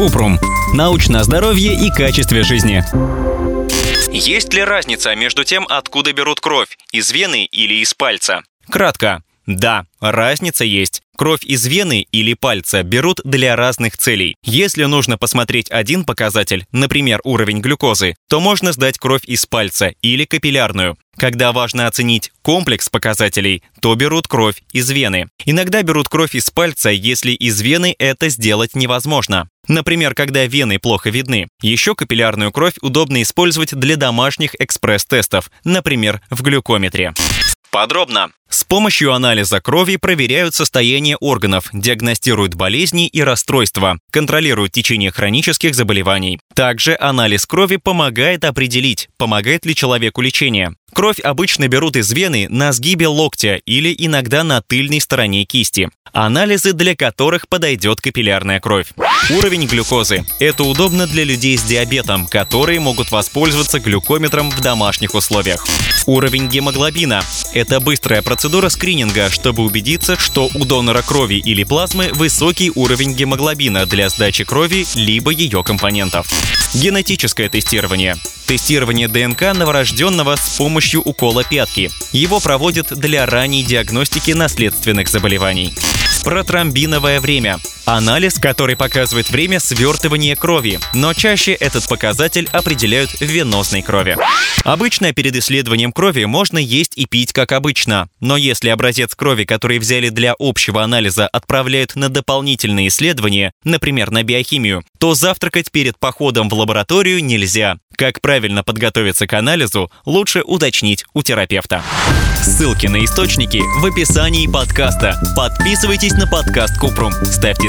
Купрум. Научное здоровье и качестве жизни. Есть ли разница между тем, откуда берут кровь, из вены или из пальца? Кратко. Да, разница есть. Кровь из вены или пальца берут для разных целей. Если нужно посмотреть один показатель, например, уровень глюкозы, то можно сдать кровь из пальца или капиллярную. Когда важно оценить комплекс показателей, то берут кровь из вены. Иногда берут кровь из пальца, если из вены это сделать невозможно. Например, когда вены плохо видны. Еще капиллярную кровь удобно использовать для домашних экспресс-тестов, например, в глюкометре. Подробно. С помощью анализа крови проверяют состояние органов, диагностируют болезни и расстройства, контролируют течение хронических заболеваний. Также анализ крови помогает определить, помогает ли человеку лечение. Кровь обычно берут из вены на сгибе локтя или иногда на тыльной стороне кисти. Анализы, для которых подойдет капиллярная кровь. Уровень глюкозы. Это удобно для людей с диабетом, которые могут воспользоваться глюкометром в домашних условиях. Уровень гемоглобина. Это быстрая процедура скрининга, чтобы убедиться, что у донора крови или плазмы высокий уровень гемоглобина для сдачи крови либо ее компонентов. Генетическое тестирование. Тестирование ДНК новорожденного с помощью укола пятки. Его проводят для ранней диагностики наследственных заболеваний. Протромбиновое время. Анализ, который показывает время свертывания крови, но чаще этот показатель определяют в венозной крови. Обычно перед исследованием крови можно есть и пить как обычно, но если образец крови, который взяли для общего анализа, отправляют на дополнительные исследования, например, на биохимию, то завтракать перед походом в лабораторию нельзя. Как правильно подготовиться к анализу, лучше уточнить у терапевта. Ссылки на источники в описании подкаста. Подписывайтесь на подкаст Купрум, ставьте